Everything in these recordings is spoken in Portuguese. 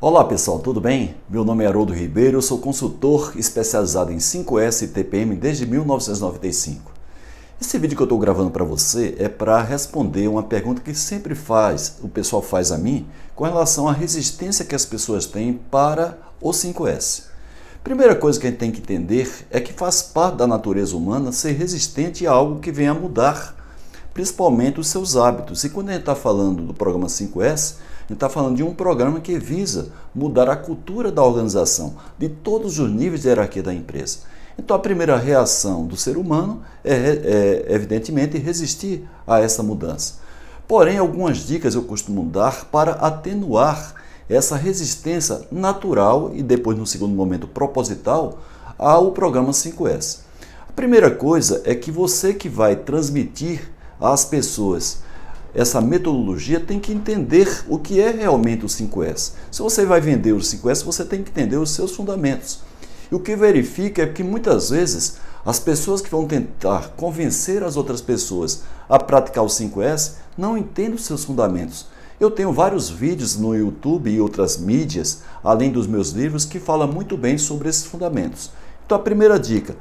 Olá pessoal, tudo bem? Meu nome é Haroldo Ribeiro, sou consultor especializado em 5S e TPM desde 1995. Esse vídeo que eu estou gravando para você é para responder uma pergunta que sempre faz, o pessoal faz a mim, com relação à resistência que as pessoas têm para o 5S. Primeira coisa que a gente tem que entender é que faz parte da natureza humana ser resistente a algo que venha a mudar, principalmente os seus hábitos. E quando a gente está falando do programa 5S, a gente está falando de um programa que visa mudar a cultura da organização, de todos os níveis de hierarquia da empresa. Então, a primeira reação do ser humano é, é, evidentemente, resistir a essa mudança. Porém, algumas dicas eu costumo dar para atenuar essa resistência natural e depois, no segundo momento, proposital ao programa 5S. A primeira coisa é que você que vai transmitir às pessoas essa metodologia tem que entender o que é realmente o 5S. Se você vai vender o 5S, você tem que entender os seus fundamentos. E o que verifica é que muitas vezes as pessoas que vão tentar convencer as outras pessoas a praticar o 5S não entendem os seus fundamentos. Eu tenho vários vídeos no YouTube e outras mídias, além dos meus livros, que falam muito bem sobre esses fundamentos. Então a primeira dica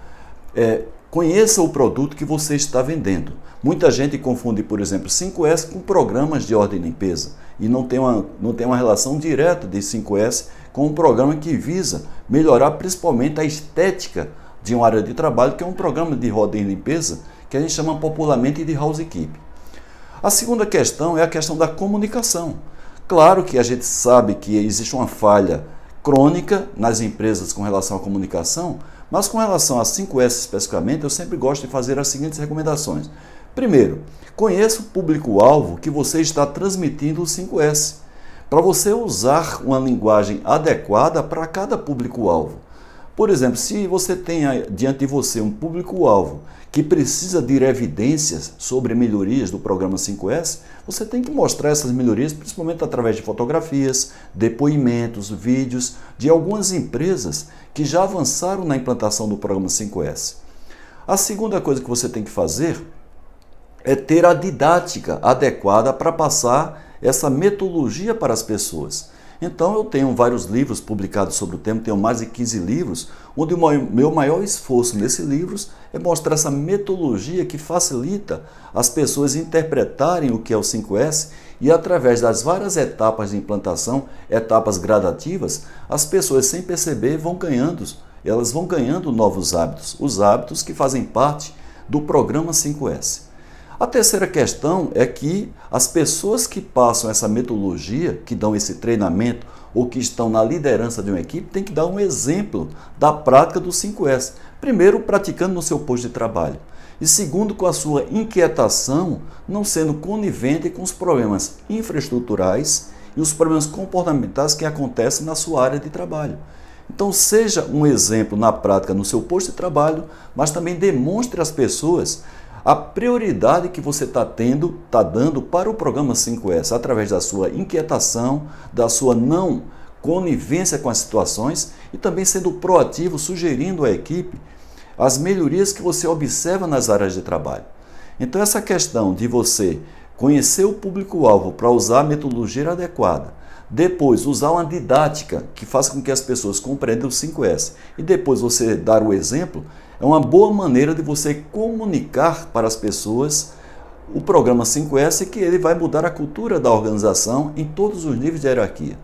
é conheça o produto que você está vendendo. Muita gente confunde, por exemplo, 5S com programas de ordem e limpeza e não tem uma, não tem uma relação direta de 5S com um programa que visa melhorar principalmente a estética de uma área de trabalho, que é um programa de roda e limpeza que a gente chama popularmente de housekeep. A segunda questão é a questão da comunicação. Claro que a gente sabe que existe uma falha crônica nas empresas com relação à comunicação, mas com relação a 5S especificamente, eu sempre gosto de fazer as seguintes recomendações. Primeiro, conheça o público-alvo que você está transmitindo o 5S, para você usar uma linguagem adequada para cada público-alvo. Por exemplo, se você tem diante de você um público-alvo que precisa de evidências sobre melhorias do programa 5S, você tem que mostrar essas melhorias, principalmente através de fotografias, depoimentos, vídeos de algumas empresas que já avançaram na implantação do programa 5S. A segunda coisa que você tem que fazer é ter a didática adequada para passar essa metodologia para as pessoas. Então eu tenho vários livros publicados sobre o tema, tenho mais de 15 livros, onde o meu maior esforço nesses livros é mostrar essa metodologia que facilita as pessoas interpretarem o que é o 5S e através das várias etapas de implantação, etapas gradativas, as pessoas sem perceber vão ganhando, elas vão ganhando novos hábitos, os hábitos que fazem parte do programa 5S. A terceira questão é que as pessoas que passam essa metodologia, que dão esse treinamento ou que estão na liderança de uma equipe, têm que dar um exemplo da prática do 5S. Primeiro, praticando no seu posto de trabalho. E segundo, com a sua inquietação, não sendo conivente com os problemas infraestruturais e os problemas comportamentais que acontecem na sua área de trabalho. Então, seja um exemplo na prática no seu posto de trabalho, mas também demonstre às pessoas a prioridade que você está tendo, está dando para o programa 5S, através da sua inquietação, da sua não conivência com as situações e também sendo proativo, sugerindo à equipe as melhorias que você observa nas áreas de trabalho. Então, essa questão de você conhecer o público-alvo para usar a metodologia adequada, depois usar uma didática que faça com que as pessoas compreendam o 5S e depois você dar o exemplo, é uma boa maneira de você comunicar para as pessoas o programa 5S que ele vai mudar a cultura da organização em todos os níveis de hierarquia.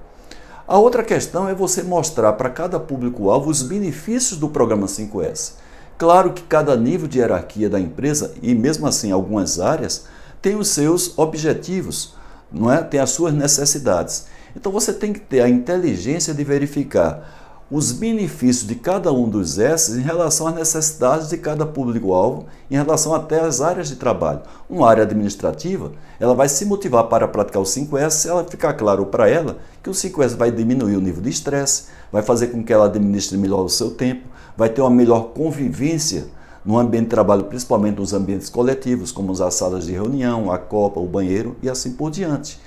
A outra questão é você mostrar para cada público-alvo os benefícios do programa 5S. Claro que cada nível de hierarquia da empresa, e mesmo assim algumas áreas, tem os seus objetivos, não é? tem as suas necessidades. Então você tem que ter a inteligência de verificar os benefícios de cada um dos S em relação às necessidades de cada público-alvo, em relação até às áreas de trabalho. Uma área administrativa, ela vai se motivar para praticar o 5S se ela ficar claro para ela que o 5S vai diminuir o nível de estresse, vai fazer com que ela administre melhor o seu tempo, vai ter uma melhor convivência no ambiente de trabalho, principalmente nos ambientes coletivos, como as salas de reunião, a copa, o banheiro e assim por diante.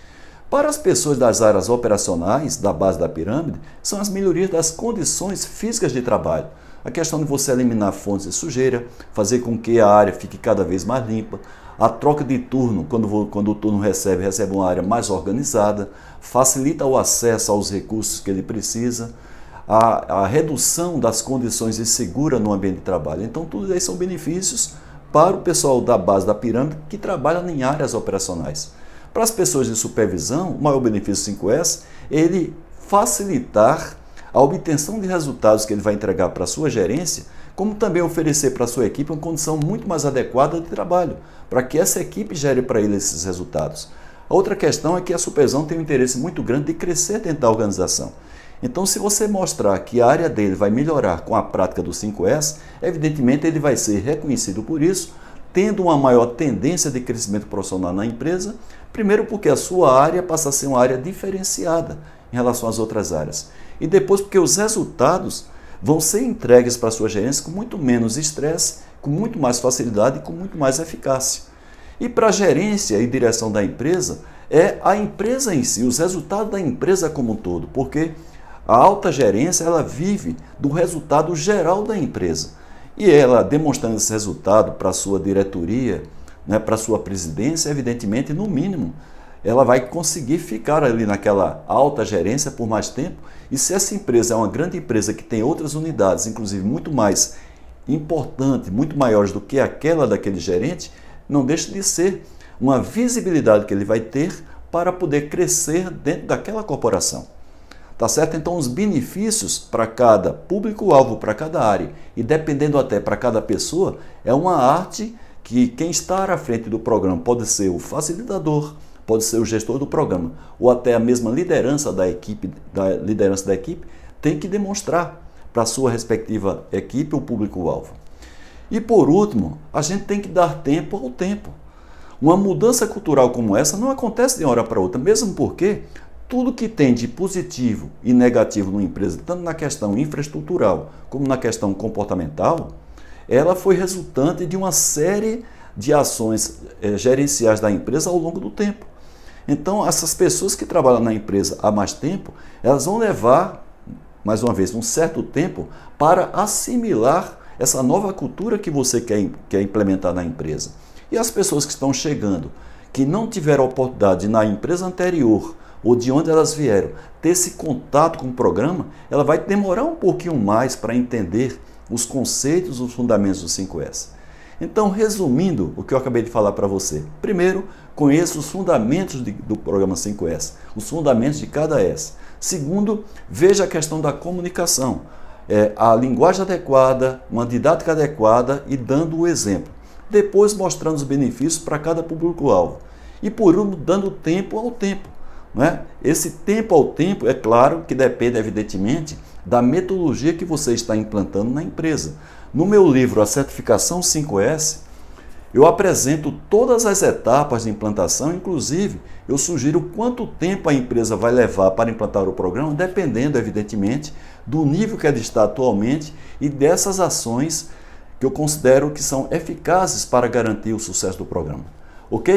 Para as pessoas das áreas operacionais da base da pirâmide, são as melhorias das condições físicas de trabalho. a questão de você eliminar fontes de sujeira, fazer com que a área fique cada vez mais limpa, a troca de turno, quando, quando o turno recebe, recebe uma área mais organizada, facilita o acesso aos recursos que ele precisa, a, a redução das condições de segura no ambiente de trabalho. Então, tudo isso são benefícios para o pessoal da base da pirâmide que trabalha em áreas operacionais. Para as pessoas de supervisão, o maior benefício 5S é ele facilitar a obtenção de resultados que ele vai entregar para a sua gerência, como também oferecer para a sua equipe uma condição muito mais adequada de trabalho, para que essa equipe gere para ele esses resultados. A outra questão é que a supervisão tem um interesse muito grande de crescer dentro da organização. Então, se você mostrar que a área dele vai melhorar com a prática do 5S, evidentemente ele vai ser reconhecido por isso, tendo uma maior tendência de crescimento profissional na empresa, primeiro porque a sua área passa a ser uma área diferenciada em relação às outras áreas e depois porque os resultados vão ser entregues para a sua gerência com muito menos estresse, com muito mais facilidade e com muito mais eficácia. E para a gerência e direção da empresa, é a empresa em si, os resultados da empresa como um todo, porque a alta gerência ela vive do resultado geral da empresa. E ela demonstrando esse resultado para sua diretoria, né, para sua presidência, evidentemente, no mínimo, ela vai conseguir ficar ali naquela alta gerência por mais tempo. E se essa empresa é uma grande empresa que tem outras unidades, inclusive muito mais importantes, muito maiores do que aquela daquele gerente, não deixa de ser uma visibilidade que ele vai ter para poder crescer dentro daquela corporação. Tá certo? Então, os benefícios para cada público-alvo, para cada área e dependendo até para cada pessoa, é uma arte que quem está à frente do programa pode ser o facilitador, pode ser o gestor do programa ou até a mesma liderança da equipe, da liderança da equipe, tem que demonstrar para a sua respectiva equipe o público-alvo. E por último, a gente tem que dar tempo ao tempo. Uma mudança cultural como essa não acontece de uma hora para outra, mesmo porque tudo que tem de positivo e negativo numa empresa, tanto na questão infraestrutural como na questão comportamental, ela foi resultante de uma série de ações é, gerenciais da empresa ao longo do tempo. Então, essas pessoas que trabalham na empresa há mais tempo, elas vão levar, mais uma vez, um certo tempo para assimilar essa nova cultura que você quer, quer implementar na empresa. E as pessoas que estão chegando, que não tiveram oportunidade na empresa anterior ou de onde elas vieram, ter esse contato com o programa, ela vai demorar um pouquinho mais para entender os conceitos, os fundamentos do 5S. Então, resumindo o que eu acabei de falar para você. Primeiro, conheça os fundamentos de, do programa 5S, os fundamentos de cada S. Segundo, veja a questão da comunicação, é, a linguagem adequada, uma didática adequada e dando o exemplo. Depois, mostrando os benefícios para cada público-alvo. E por último, dando tempo ao tempo. Né? Esse tempo ao tempo, é claro que depende, evidentemente, da metodologia que você está implantando na empresa. No meu livro A Certificação 5S, eu apresento todas as etapas de implantação, inclusive eu sugiro quanto tempo a empresa vai levar para implantar o programa, dependendo, evidentemente, do nível que ela está atualmente e dessas ações que eu considero que são eficazes para garantir o sucesso do programa. Ok?